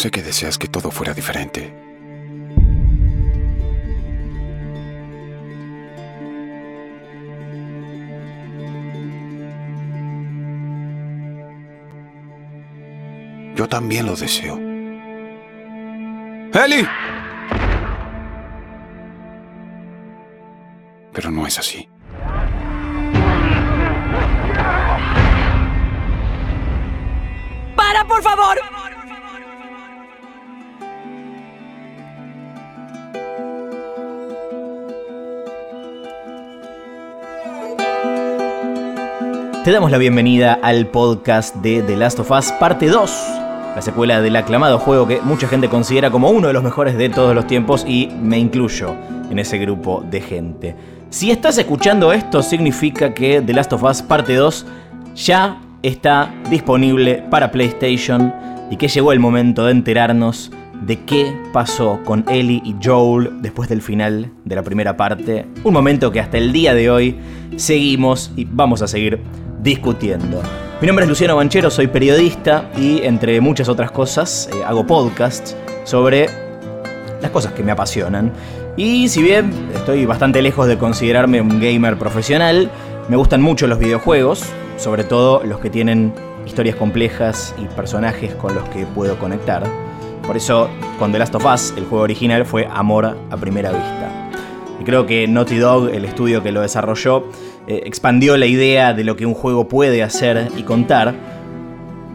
Sé que deseas que todo fuera diferente. Yo también lo deseo. ¡Eli! Pero no es así. ¡Para, por favor! Te damos la bienvenida al podcast de The Last of Us Parte 2, la secuela del aclamado juego que mucha gente considera como uno de los mejores de todos los tiempos y me incluyo en ese grupo de gente. Si estás escuchando esto significa que The Last of Us Parte 2 ya está disponible para PlayStation y que llegó el momento de enterarnos de qué pasó con Ellie y Joel después del final de la primera parte. Un momento que hasta el día de hoy seguimos y vamos a seguir discutiendo. Mi nombre es Luciano Banchero, soy periodista y entre muchas otras cosas eh, hago podcasts sobre las cosas que me apasionan. Y si bien estoy bastante lejos de considerarme un gamer profesional, me gustan mucho los videojuegos, sobre todo los que tienen historias complejas y personajes con los que puedo conectar. Por eso, con The Last of Us, el juego original fue amor a primera vista. Y creo que Naughty Dog, el estudio que lo desarrolló, eh, expandió la idea de lo que un juego puede hacer y contar.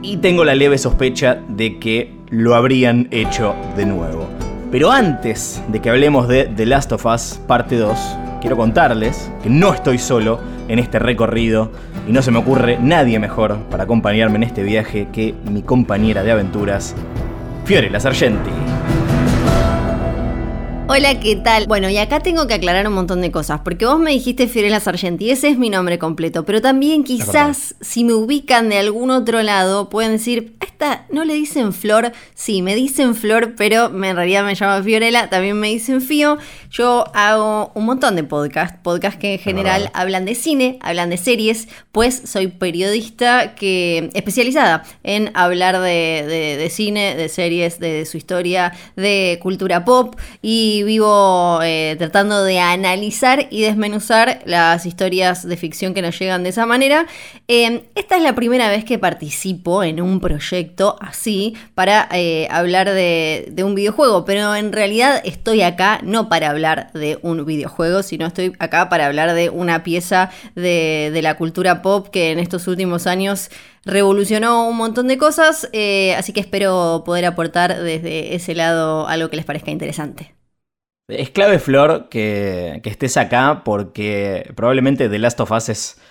Y tengo la leve sospecha de que lo habrían hecho de nuevo. Pero antes de que hablemos de The Last of Us parte 2, quiero contarles que no estoy solo en este recorrido y no se me ocurre nadie mejor para acompañarme en este viaje que mi compañera de aventuras, Fiorella Sargenti. Hola, ¿qué tal? Bueno, y acá tengo que aclarar un montón de cosas, porque vos me dijiste Fiorella Sargenti, ese es mi nombre completo, pero también quizás si me ubican de algún otro lado pueden decir, a esta no le dicen Flor, sí, me dicen Flor, pero en realidad me llamo Fiorella, también me dicen Fío. Yo hago un montón de podcasts, podcasts que en general hablan de cine, hablan de series, pues soy periodista que especializada en hablar de, de cine, de series, de su historia, de cultura pop y vivo eh, tratando de analizar y desmenuzar las historias de ficción que nos llegan de esa manera. Em, esta es la primera vez que participo en un proyecto así para eh, hablar de, un videojuego, pero en realidad estoy acá no para hablar de un videojuego, sino estoy acá para hablar de una pieza de, la cultura pop que en estos últimos años revolucionó un montón de cosas, eh, así que espero poder aportar desde ese lado algo que les parezca interesante. Es clave, Flor, que, estés acá porque probablemente The Last of Us es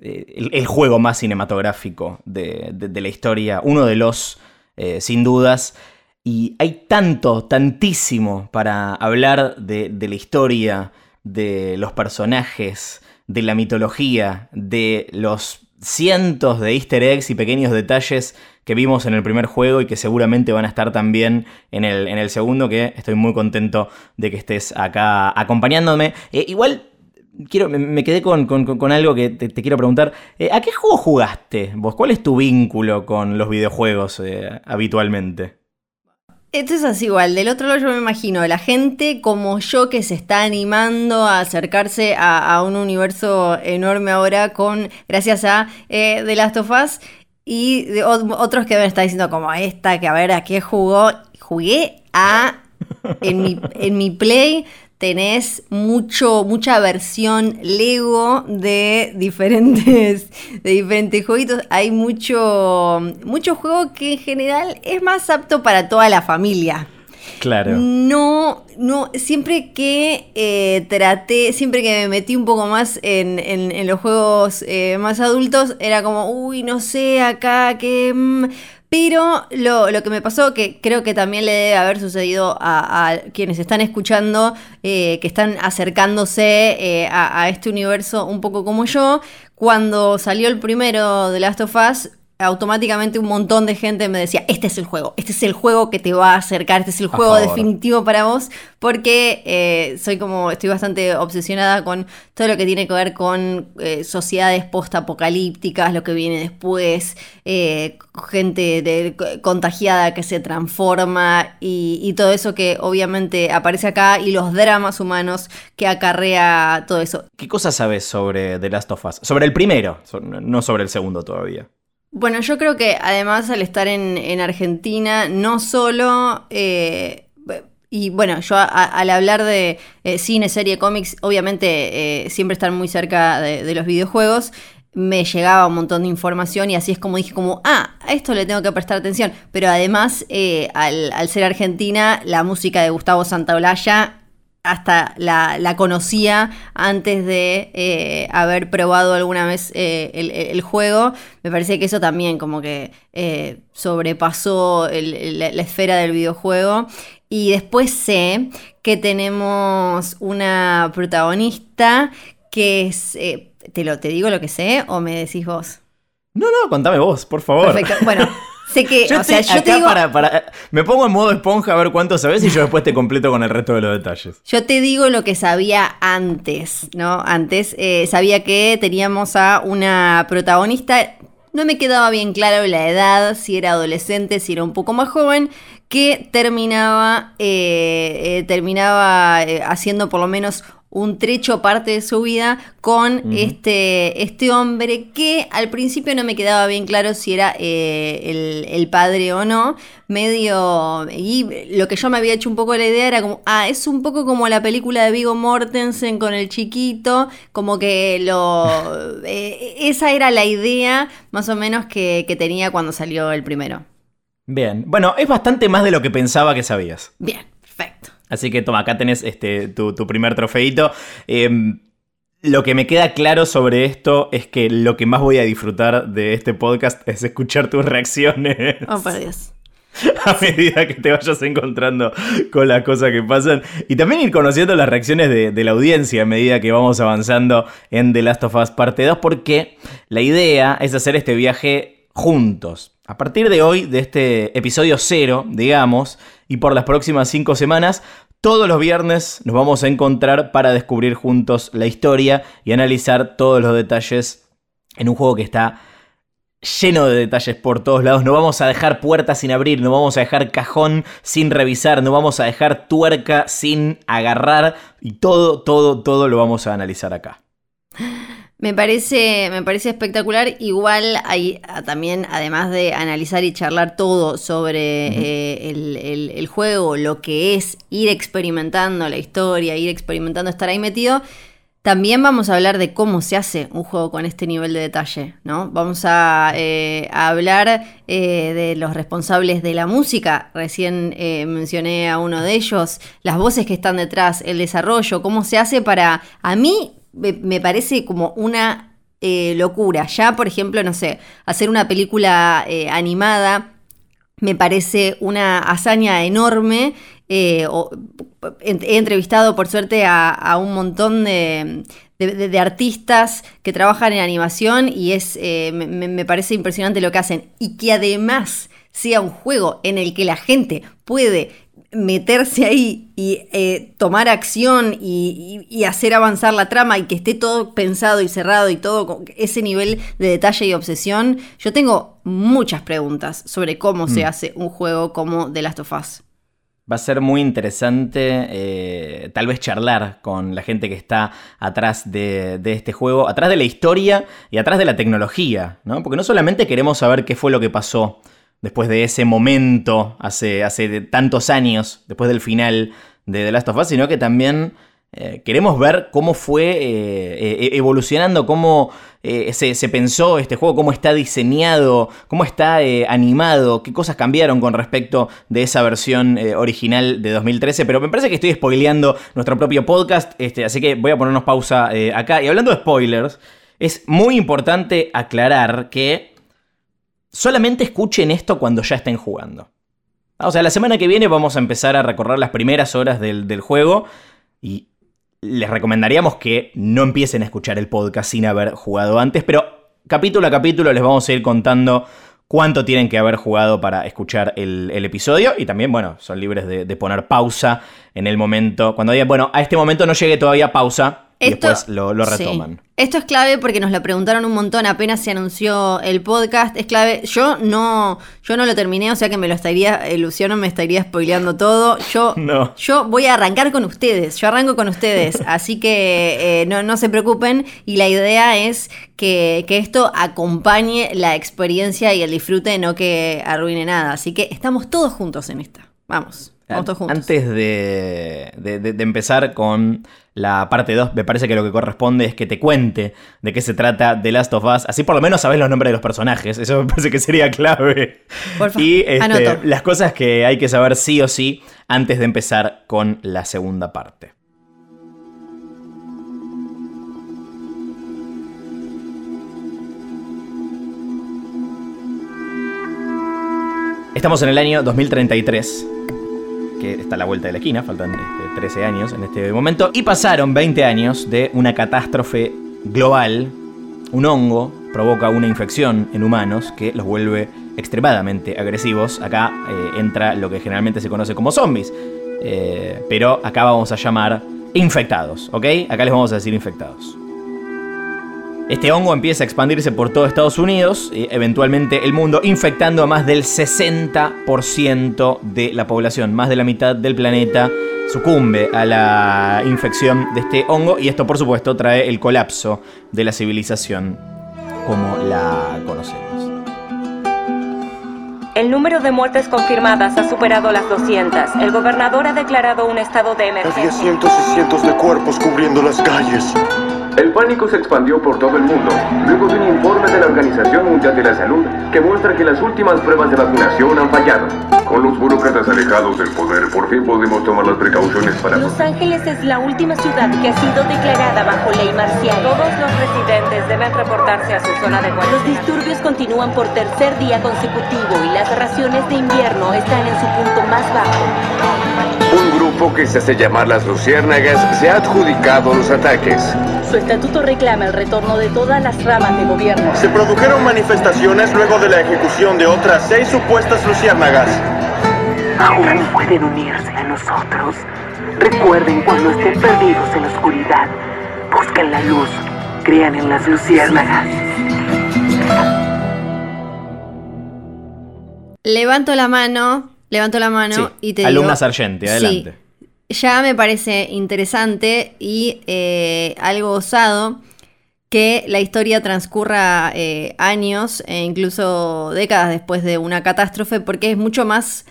eh, el, juego más cinematográfico de, la historia, uno de los, eh, sin dudas. Y hay tanto, tantísimo para hablar de, de la historia, de los personajes, de la mitología, de los cientos de easter eggs y pequeños detalles que vimos en el primer juego y que seguramente van a estar también en el, en el segundo, que estoy muy contento de que estés acá acompañándome. Eh, igual quiero, me, quedé con, algo que te, quiero preguntar. Eh, ¿A qué juego jugaste vos? ¿Cuál es tu vínculo con los videojuegos eh, habitualmente? Esto es así igual, del otro lado yo me imagino la gente como yo que se está animando a acercarse a, un universo enorme ahora con gracias a The Last of Us y otros que me están diciendo como esta, que a ver a qué jugó. Jugué a. En mi, en mi play tenés mucho, mucha versión Lego de diferentes, de diferentes jueguitos. Hay mucho, mucho juego que en general es más apto para toda la familia. Claro. No, no, siempre que eh, traté, siempre que me metí un poco más en, los juegos eh, más adultos, era como, uy, no sé, acá que... Mm". Pero lo, que me pasó, que creo que también le debe haber sucedido a, quienes están escuchando, eh, que están acercándose a, a, este universo un poco como yo, cuando salió el primero de Last of Us, automáticamente un montón de gente me decía, este es el juego, este es el juego que te va a acercar, este es el juego definitivo para vos, porque eh, soy como, estoy bastante obsesionada con todo lo que tiene que ver con eh, sociedades post-apocalípticas, lo que viene después, eh, gente contagiada que se transforma y, y todo eso que obviamente aparece acá y los dramas humanos que acarrea todo eso. ¿Qué cosas sabes sobre The Last of Us? Sobre el primero, no sobre el segundo todavía. Bueno, yo creo que además al estar en, Argentina, no solo... Eh, y bueno, yo al hablar de eh, cine, serie, cómics, obviamente eh, siempre estar muy cerca de, los videojuegos, me llegaba un montón de información y así es como dije como, ah, a esto le tengo que prestar atención. Pero además, al, al, ser argentina, la música de Gustavo Santaolalla hasta la, conocía antes de eh, haber probado alguna vez eh, el, juego. Me parece que eso también como que eh, sobrepasó la, esfera del videojuego. Y después sé que tenemos una protagonista que es... ¿te, lo, ¿Te digo lo que sé o me decís vos? No, no, contame vos, por favor. Perfecto. Bueno, Sé que, yo o sea, yo te digo, para, me pongo en modo esponja a ver cuánto sabes y yo después te completo con el resto de los detalles. Yo te digo lo que sabía antes, ¿no? Antes eh, sabía que teníamos a una protagonista, no me quedaba bien claro la edad, si era adolescente, si era un poco más joven, que terminaba, eh, eh, terminaba haciendo por lo menos un trecho parte de su vida con este, este hombre que al principio no me quedaba bien claro si era eh, el, padre o no. Medio. Y lo que yo me había hecho un poco la idea era como. Ah, es un poco como la película de Vigo Mortensen con el chiquito. Como que lo. Eh, esa era la idea más o menos que, que tenía cuando salió el primero. Bien. Bueno, es bastante más de lo que pensaba que sabías. Bien. Así que toma, acá tenés este, tu, primer trofeito. Em, lo que me queda claro sobre esto es que lo que más voy a disfrutar de este podcast es escuchar tus reacciones. Oh, por Dios. A medida que te vayas encontrando con las cosas que pasan. Y también ir conociendo las reacciones de, de, la audiencia a medida que vamos avanzando en The Last of Us Parte 2. Porque la idea es hacer este viaje juntos. A partir de hoy, de este episodio cero, digamos, y por las próximas cinco semanas, todos los viernes nos vamos a encontrar para descubrir juntos la historia y analizar todos los detalles en un juego que está lleno de detalles por todos lados. No vamos a dejar puertas sin abrir, no vamos a dejar cajón sin revisar, no vamos a dejar tuerca sin agarrar y todo, todo, todo lo vamos a analizar acá. Me parece, me parece espectacular. Igual hay ah, también, además de analizar y charlar todo sobre eh, el, juego, lo que es ir experimentando la historia, ir experimentando estar ahí metido, también vamos a hablar de cómo se hace un juego con este nivel de detalle, ¿no? Vamos a, eh, hablar eh, de los responsables de la música. Recién mencioné a uno de ellos, las voces que están detrás, el desarrollo, cómo se hace para, a mí me, parece como una eh, locura. Ya, por ejemplo, no sé, hacer una película eh, animada me parece una hazaña enorme. Eh, he entrevistado, por suerte, a, un montón de, artistas que trabajan en animación y es, me, me parece impresionante lo que hacen. Y que además sea un juego en el que la gente puede meterse ahí y eh, tomar acción y, hacer avanzar la trama y que esté todo pensado y cerrado y todo con ese nivel de detalle y obsesión, yo tengo muchas preguntas sobre cómo se mm. hace un juego como The Last of Us. Va a ser muy interesante eh, tal vez charlar con la gente que está atrás de, de, este juego, atrás de la historia y atrás de la tecnología, ¿no? Porque no solamente queremos saber qué fue lo que pasó después de ese momento, hace, hace tantos años, después del final de The Last of Us, sino que también eh, queremos ver cómo fue eh, e-, evolucionando, cómo eh, se, pensó este juego, cómo está diseñado, cómo está animado, qué cosas cambiaron con respecto de esa versión original de 2013. Pero me parece que estoy spoileando nuestro propio podcast, este, así que voy a ponernos pausa acá. Y hablando de spoilers, es muy importante aclarar que solamente escuchen esto cuando ya estén jugando. O sea, la semana que viene vamos a empezar a recorrer las primeras horas del, juego y les recomendaríamos que no empiecen a escuchar el podcast sin haber jugado antes, pero capítulo a capítulo les vamos a ir contando cuánto tienen que haber jugado para escuchar el, episodio y también, bueno, son libres de, poner pausa en el momento, cuando digan, bueno, a este momento no llegue todavía pausa, y después lo, retoman. Esto es clave porque nos lo preguntaron un montón apenas se anunció el podcast. Es clave. Yo no, yo no lo terminé, o sea que me lo estaría, Luciano me estaría spoileando todo. Yo, no. yo voy a arrancar con ustedes. Yo arranco con ustedes. así que eh, no, no, se preocupen. Y la idea es que, que esto acompañe la experiencia y el disfrute, no que arruine nada. Así que estamos todos juntos en esta. Vamos. Antes de, empezar con la parte 2, me parece que lo que corresponde es que te cuente de qué se trata The Last of Us. Así por lo menos sabes los nombres de los personajes. Eso me parece que sería clave. Por favor. Y este, las cosas que hay que saber sí o sí antes de empezar con la segunda parte. Estamos en el año 2033 que está a la vuelta de la esquina, faltan 13 este, años en este momento, y pasaron 20 años de una catástrofe global, un hongo provoca una infección en humanos que los vuelve extremadamente agresivos. Acá eh, entra lo que generalmente se conoce como zombies, eh, pero acá vamos a llamar infectados, ¿ok? Acá les vamos a decir infectados. Este hongo empieza a expandirse por todo Estados Unidos y eventualmente el mundo, infectando a más del 60% de la población. Más de la mitad del planeta sucumbe a la infección de este hongo y esto por supuesto trae el colapso de la civilización como la conocemos. El número de muertes confirmadas ha superado las 200. El gobernador ha declarado un estado de emergencia. Había cientos y cientos de cuerpos cubriendo las calles. El pánico se expandió por todo el mundo, luego de un informe de la Organización Mundial de la Salud que muestra que las últimas pruebas de vacunación han fallado. Con los burócratas alejados del poder, por fin podemos tomar las precauciones para... Los Ángeles es la última ciudad que ha sido declarada bajo ley marcial. Todos los residentes deben reportarse a su zona de guardia. Los disturbios continúan por tercer día consecutivo y las raciones de invierno están en su punto más bajo. Un grupo que se hace llamar las Luciérnagas se ha adjudicado los ataques. Su estatuto reclama el retorno de todas las ramas de gobierno. Se produjeron manifestaciones luego de la ejecución de otras seis supuestas luciérnagas. Aún pueden unirse a nosotros. Recuerden cuando estén perdidos en la oscuridad, busquen la luz, crean en las luciérnagas. Levanto la mano, levanto la mano y te digo... Alumna Sargenti, adelante ya me parece interesante y eh, algo osado que la historia transcurra eh, años e incluso décadas después de una catástrofe, porque es mucho más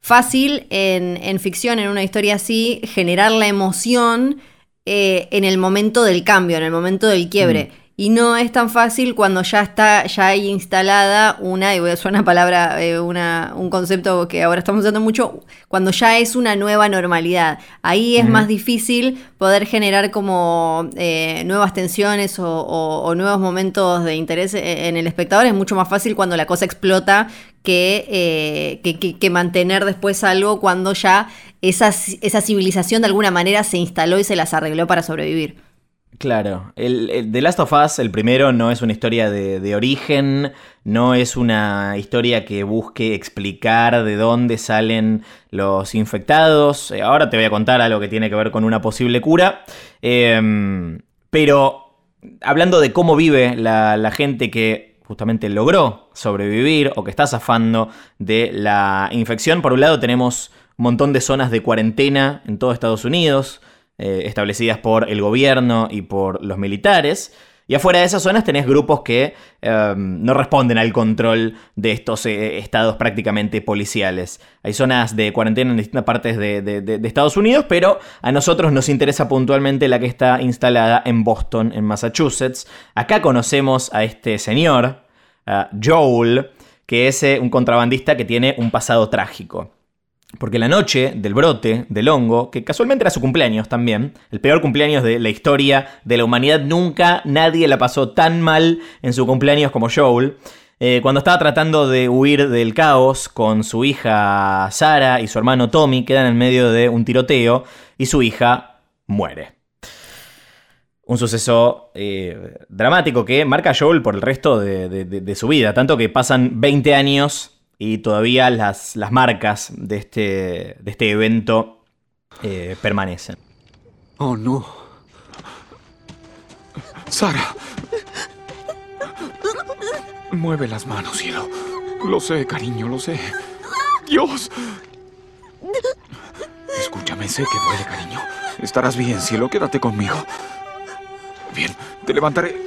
fácil en, ficción, en una historia así, generar la emoción eh, en el momento del cambio, en el momento del quiebre. Mm. Y no es tan fácil cuando ya está, ya hay instalada una, y voy a usar una palabra, eh, una, un concepto que ahora estamos usando mucho, cuando ya es una nueva normalidad. Ahí es más difícil poder generar como eh, nuevas tensiones o, nuevos momentos de interés eh, en el espectador. Es mucho más fácil cuando la cosa explota que, que, mantener después algo cuando ya esa, esa civilización de alguna manera se instaló y se las arregló para sobrevivir. Claro, el, The Last of Us, el primero, no es una historia de, origen, no es una historia que busque explicar de dónde salen los infectados. Eh, ahora te voy a contar algo que tiene que ver con una posible cura. Em, pero hablando de cómo vive la, la gente que justamente logró sobrevivir o que está zafando de la infección, por un lado tenemos un montón de zonas de cuarentena en todo Estados Unidos. Eh, establecidas por el gobierno y por los militares. Y afuera de esas zonas tenés grupos que em, no responden al control de estos eh, estados prácticamente policiales. Hay zonas de cuarentena en distintas partes de, Estados Unidos, pero a nosotros nos interesa puntualmente la que está instalada en Boston, en Massachusetts. Acá conocemos a este señor, Joel, que es eh, un contrabandista que tiene un pasado trágico. Porque la noche del brote del hongo, que casualmente era su cumpleaños también, el peor cumpleaños de la historia de la humanidad, nunca nadie la pasó tan mal en su cumpleaños como Joel. Eh, cuando estaba tratando de huir del caos con su hija Sara y su hermano Tommy, quedan en medio de un tiroteo y su hija muere. un suceso eh, dramático que marca a Joel por el resto de, su vida. Tanto que pasan 20 años y todavía las, las marcas de este, de este evento eh, permanecen. Oh, no. Sara. Mueve las manos, cielo. Lo sé, cariño, lo sé. Dios. Escúchame, sé que duele, cariño. Estarás bien, cielo. Quédate conmigo. Bien, te levantaré.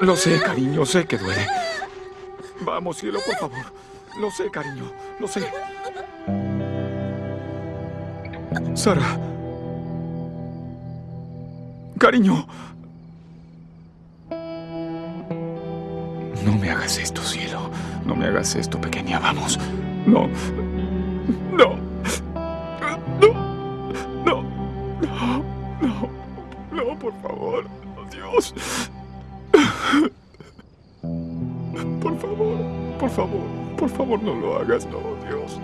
Lo sé, cariño, sé que duele. Vamos, cielo, por favor. Lo sé, cariño, lo sé. Sara. Cariño. No me hagas esto, cielo. No me hagas esto, pequeña. Vamos. No. No. No. No. No. No. No, por favor. Dios. Por favor. Por favor. Por favor, no lo hagas. No, Dios.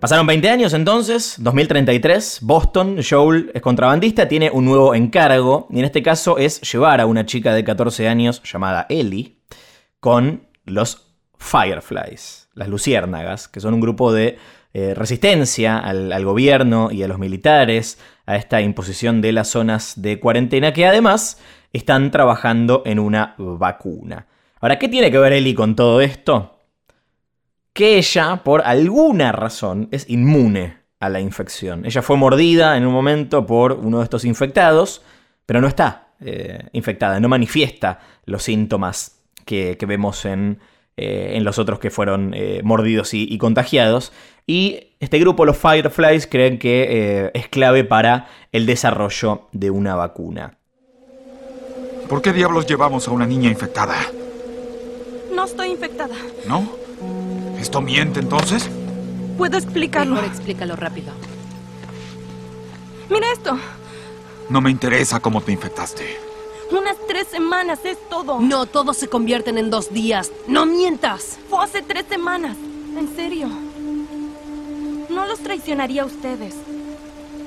Pasaron 20 años entonces, 2033, Boston, Joel es contrabandista, tiene un nuevo encargo, y en este caso es llevar a una chica de 14 años llamada Ellie con los Fireflies, las luciérnagas, que son un grupo de eh, resistencia al, al gobierno y a los militares, a esta imposición de las zonas de cuarentena, que además están trabajando en una vacuna. Ahora, ¿qué tiene que ver Ellie con todo esto? que ella, por alguna razón, es inmune a la infección. Ella fue mordida en un momento por uno de estos infectados, pero no está eh, infectada, no manifiesta los síntomas que, vemos en, eh, en los otros que fueron eh, mordidos y, y contagiados. Y este grupo, los Fireflies, creen que es clave para el desarrollo de una vacuna. ¿Por qué diablos llevamos a una niña infectada? No estoy infectada. ¿No? ¿Esto miente entonces? Puedo explicarlo. Mejor explícalo rápido. Mira esto. No me interesa cómo te infectaste. Unas tres semanas es todo. No, todos se convierten en dos días. ¡No mientas! Fue hace tres semanas. En serio. No los traicionaría a ustedes.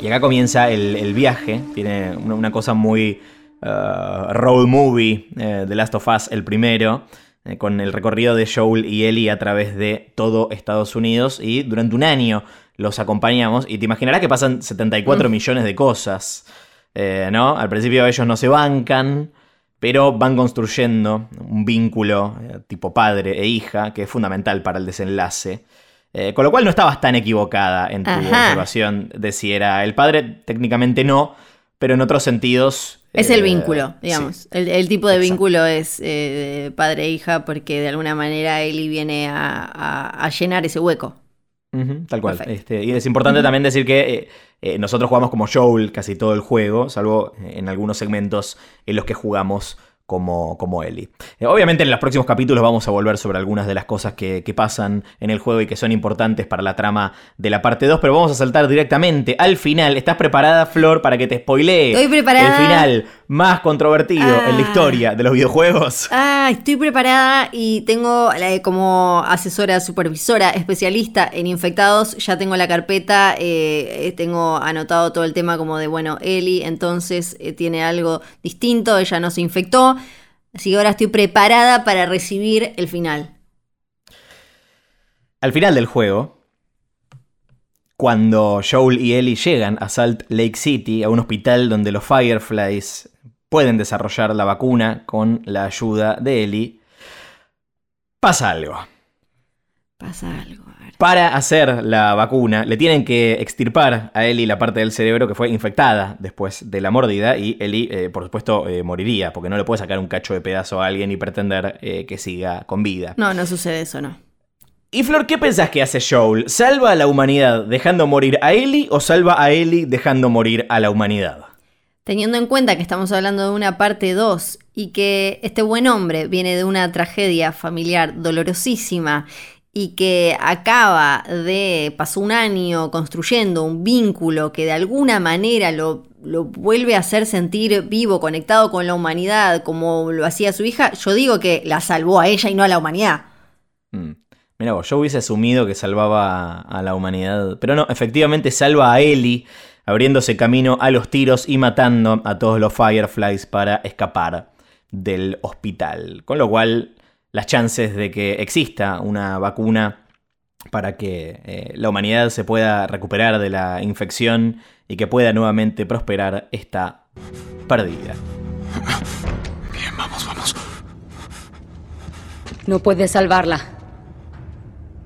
Y acá comienza el, el viaje. Tiene una, una cosa muy uh, road movie eh, de Last of Us, el primero. Eh, con el recorrido de Joel y Ellie a través de todo Estados Unidos. Y durante un año los acompañamos. Y te imaginarás que pasan 74 Mm. millones de cosas. eh, ¿No? Al principio ellos no se bancan. Pero van construyendo un vínculo eh, tipo padre e hija que es fundamental para el desenlace. Eh, con lo cual no estabas tan equivocada en tu Ajá. observación de si era el padre, técnicamente no, pero en otros sentidos. Es eh, el vínculo, digamos. sí. El, el tipo de Exacto. vínculo es eh, padre e hija porque de alguna manera Ellie viene a, a- a llenar ese hueco. Tal cual. Este, y es importante también decir que eh, eh, nosotros jugamos como Joel casi todo el juego, salvo eh, en algunos segmentos en los que jugamos como, como Ellie. Eh, obviamente en los próximos capítulos vamos a volver sobre algunas de las cosas que, que pasan en el juego y que son importantes para la trama de la parte 2, pero vamos a saltar directamente al final. ¿Estás preparada, Flor, para que te spoilee Estoy preparada. el final más controvertido en la Ah. historia de los videojuegos? Ah, estoy preparada y tengo eh, como asesora, supervisora, especialista en infectados, ya tengo la carpeta, eh, eh, tengo anotado todo el tema como de, bueno, Eli entonces eh, tiene algo distinto, ella no se infectó, así que ahora estoy preparada para recibir el final. Al final del juego, cuando Joel y Ellie llegan a Salt Lake City, a un hospital donde los Fireflies pueden desarrollar la vacuna con la ayuda de Ellie, pasa algo. Pasa algo. Para hacer la vacuna, le tienen que extirpar a Ellie la parte del cerebro que fue infectada después de la mordida y Ellie, eh, por supuesto, eh, moriría, porque no le puede sacar un cacho de pedazo a alguien y pretender eh, que siga con vida. No, no sucede eso, no. Y Flor, ¿qué pensás que hace Joel? ¿Salva a la humanidad dejando morir a Ellie o salva a Ellie dejando morir a la humanidad? Teniendo en cuenta que estamos hablando de una parte 2 y que este buen hombre viene de una tragedia familiar dolorosísima y que acaba de, pasó un año construyendo un vínculo que de alguna manera lo, lo vuelve a hacer sentir vivo, conectado con la humanidad, como lo hacía su hija, yo digo que la salvó a ella y no a la humanidad. Mm. Mira vos, yo hubiese asumido que salvaba a la humanidad, pero no, efectivamente salva a Ellie abriéndose camino a los tiros y matando a todos los Fireflies para escapar del hospital. Con lo cual, las chances de que exista una vacuna para que eh, la humanidad se pueda recuperar de la infección y que pueda nuevamente prosperar está perdida. Bien, vamos, vamos. No puedes salvarla.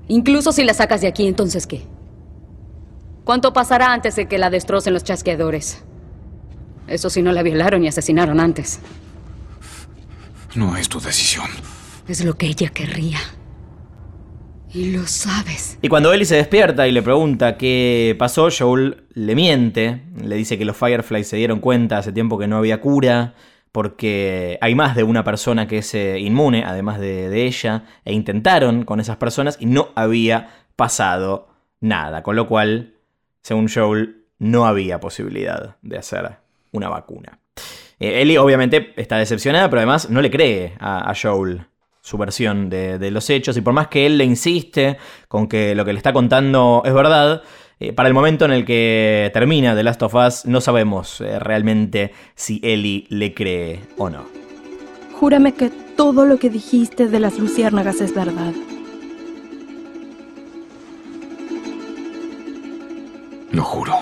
Incluso si la sacas de aquí, entonces ¿qué? ¿Cuánto pasará antes de que la destrocen los chasqueadores? Eso si no la violaron y asesinaron antes. No es tu decisión. Es lo que ella querría. Y lo sabes. Y cuando Ellie se despierta y le pregunta qué pasó, Joel le miente. Le dice que los Fireflies se dieron cuenta hace tiempo que no había cura, porque hay más de una persona que es eh, inmune, además de, de ella, e intentaron con esas personas y no había pasado nada. Con lo cual, según Joel, no había posibilidad de hacer una vacuna. Eh, Ellie obviamente está decepcionada, pero además no le cree a, Joel su versión de, de los hechos y por más que él le insiste con que lo que le está contando es verdad, eh, para el momento en el que termina The Last of Us no sabemos eh, realmente si Ellie le cree o no. Júrame que todo lo que dijiste de las luciérnagas es verdad. Lo juro.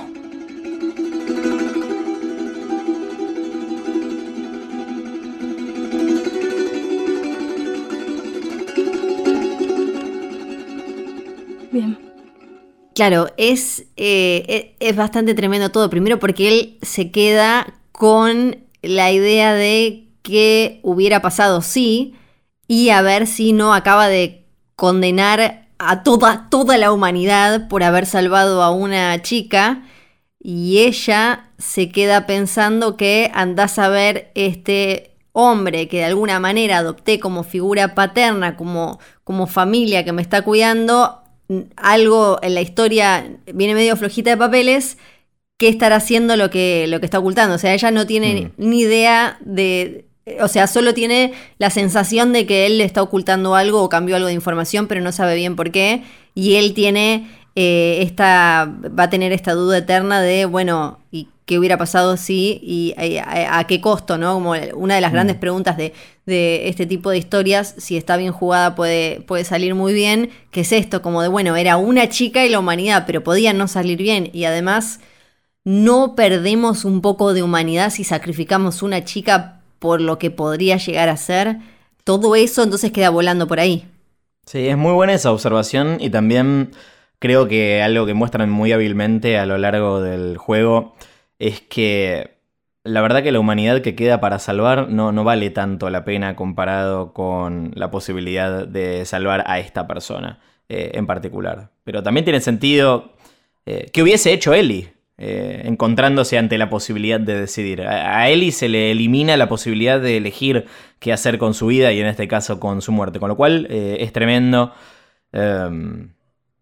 Bien. Claro, es, eh, es, es bastante tremendo todo. Primero porque él se queda con la idea de que hubiera pasado sí y a ver si no acaba de condenar a toda, toda la humanidad por haber salvado a una chica y ella se queda pensando que andás a ver este hombre que de alguna manera adopté como figura paterna, como, como familia que me está cuidando, algo en la historia viene medio flojita de papeles, ¿qué estará haciendo lo que, lo que está ocultando? O sea, ella no tiene Mm. ni idea de... O sea, solo tiene la sensación de que él le está ocultando algo o cambió algo de información, pero no sabe bien por qué. Y él tiene eh, esta... va a tener esta duda eterna de, bueno, ¿y qué hubiera pasado si? ¿Y eh, a, a qué costo? ¿no? Como una de las grandes preguntas de, de este tipo de historias, si está bien jugada puede, puede salir muy bien, que es esto, como de, bueno, era una chica y la humanidad, pero podía no salir bien. Y además, no perdemos un poco de humanidad si sacrificamos una chica por lo que podría llegar a ser. Todo eso entonces queda volando por ahí. Sí, es muy buena esa observación y también creo que algo que muestran muy hábilmente a lo largo del juego es que la verdad que la humanidad que queda para salvar no, no vale tanto la pena comparado con la posibilidad de salvar a esta persona eh, en particular. Pero también tiene sentido eh, que hubiese hecho Ellie. Eh, encontrándose ante la posibilidad de decidir. A, a Ellie se le elimina la posibilidad de elegir qué hacer con su vida y en este caso con su muerte. Con lo cual eh, es tremendo. Um,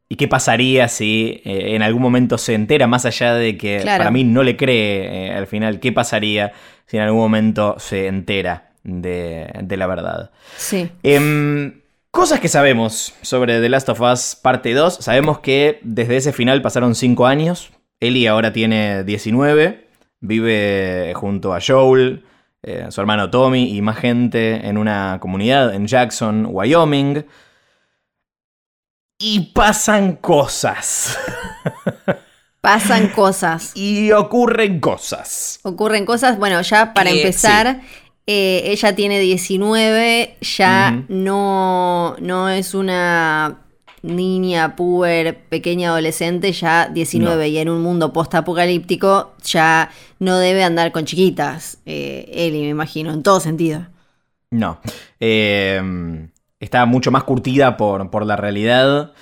¿Y qué pasaría si eh, en algún momento se entera, más allá de que Claro. para mí no le cree al final, qué pasaría si en algún momento se entera de, de la verdad? Sí. Em, cosas que sabemos sobre The Last of Us parte 2. Sabemos que desde ese final pasaron 5 años. Ellie ahora tiene 19. Vive junto a Joel, eh, su hermano Tommy y más gente en una comunidad en Jackson, Wyoming. Y pasan cosas. Pasan cosas. Y ocurren cosas. Ocurren cosas. Bueno, ya para Que empezar, eh, ella tiene 19, ya no, no es una niña, puber, pequeña adolescente, ya 19 No. y en un mundo post-apocalíptico ya no debe andar con chiquitas. Eh, Ellie, me imagino, en todo sentido. No. Eh, está mucho más curtida por, por la realidad.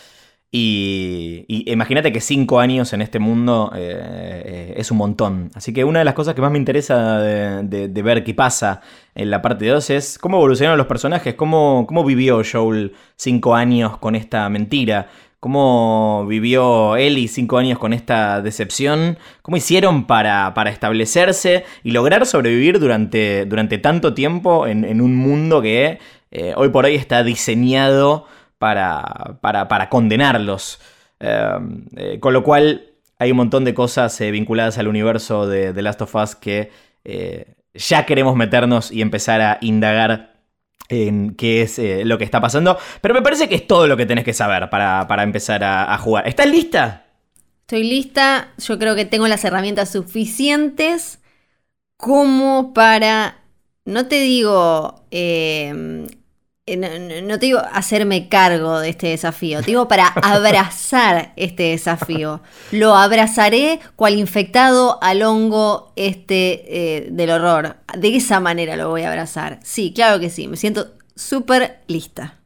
Y, y imagínate que cinco años en este mundo eh, eh, es un montón. Así que una de las cosas que más me interesa de, ver qué pasa en la parte 2 es cómo evolucionaron los personajes, cómo, cómo vivió Joel cinco años con esta mentira, cómo vivió Ellie cinco años con esta decepción, cómo hicieron para, para establecerse y lograr sobrevivir durante, durante tanto tiempo en, en un mundo que eh, hoy por hoy está diseñado para, para, para condenarlos. Eh, eh, con lo cual hay un montón de cosas eh, vinculadas al universo de The Last of Us que eh, ya queremos meternos y empezar a indagar en qué es lo que está pasando. Pero me parece que es todo lo que tenés que saber para, para empezar a, jugar. ¿Estás lista? Estoy lista, yo creo que tengo las herramientas suficientes como para, no te digo, eh, no, no- te digo hacerme cargo de este desafío, te digo para abrazar este desafío. Lo abrazaré cual infectado al hongo este eh, del horror. De esa manera lo voy a abrazar. Sí, claro que sí, me siento súper lista.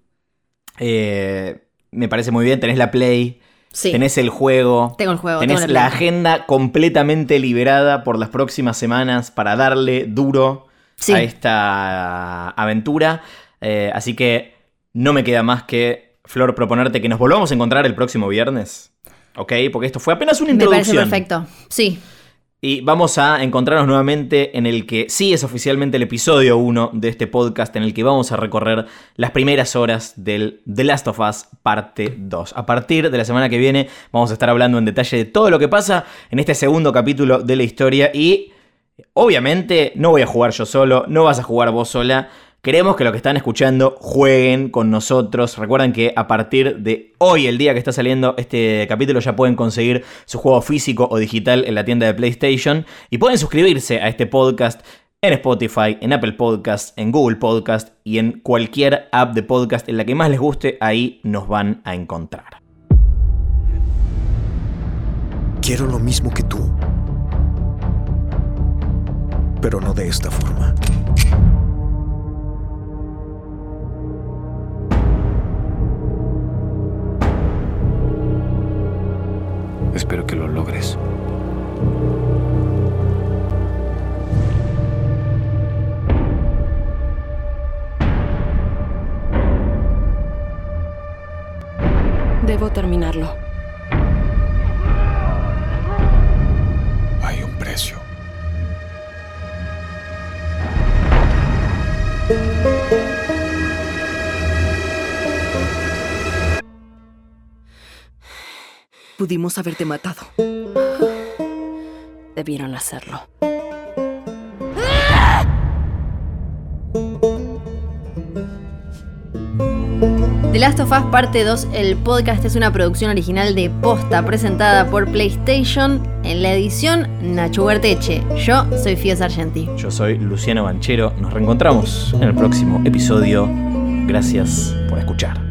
Eh, me parece muy bien, tenés la Play. Sí. Tenés el juego. Tengo el juego, Tenés tengo la agenda completamente liberada por las próximas semanas para darle duro Sí. a esta aventura. Eh, así que no me queda más que, Flor, proponerte que nos volvamos a encontrar el próximo viernes. ¿Ok? Porque esto fue apenas una Me parece introducción. perfecto. Sí, Y vamos a encontrarnos nuevamente en el que sí es oficialmente el episodio 1 de este podcast en el que vamos a recorrer las primeras horas del The Last of Us parte 2. A partir de la semana que viene vamos a estar hablando en detalle de todo lo que pasa en este segundo capítulo de la historia y obviamente no voy a jugar yo solo, no vas a jugar vos sola. Queremos que los que están escuchando jueguen con nosotros. Recuerden que a partir de hoy, el día que está saliendo este capítulo, ya pueden conseguir su juego físico o digital en la tienda de PlayStation. Y pueden suscribirse a este podcast en Spotify, en Apple Podcast, en Google Podcast y en cualquier app de podcast en la que más les guste. Ahí nos van a encontrar. Quiero lo mismo que tú. Pero no de esta forma. Espero que lo logres. Debo terminarlo. Hay un precio. Pudimos haberte matado. Debieron hacerlo. The Last of Us Parte 2, el podcast es una producción original de Posta presentada por PlayStation en la edición Nacho Huerteche. Yo soy Fío Sargenti. Yo soy Luciano Banchero. Nos reencontramos en el próximo episodio. Gracias por escuchar.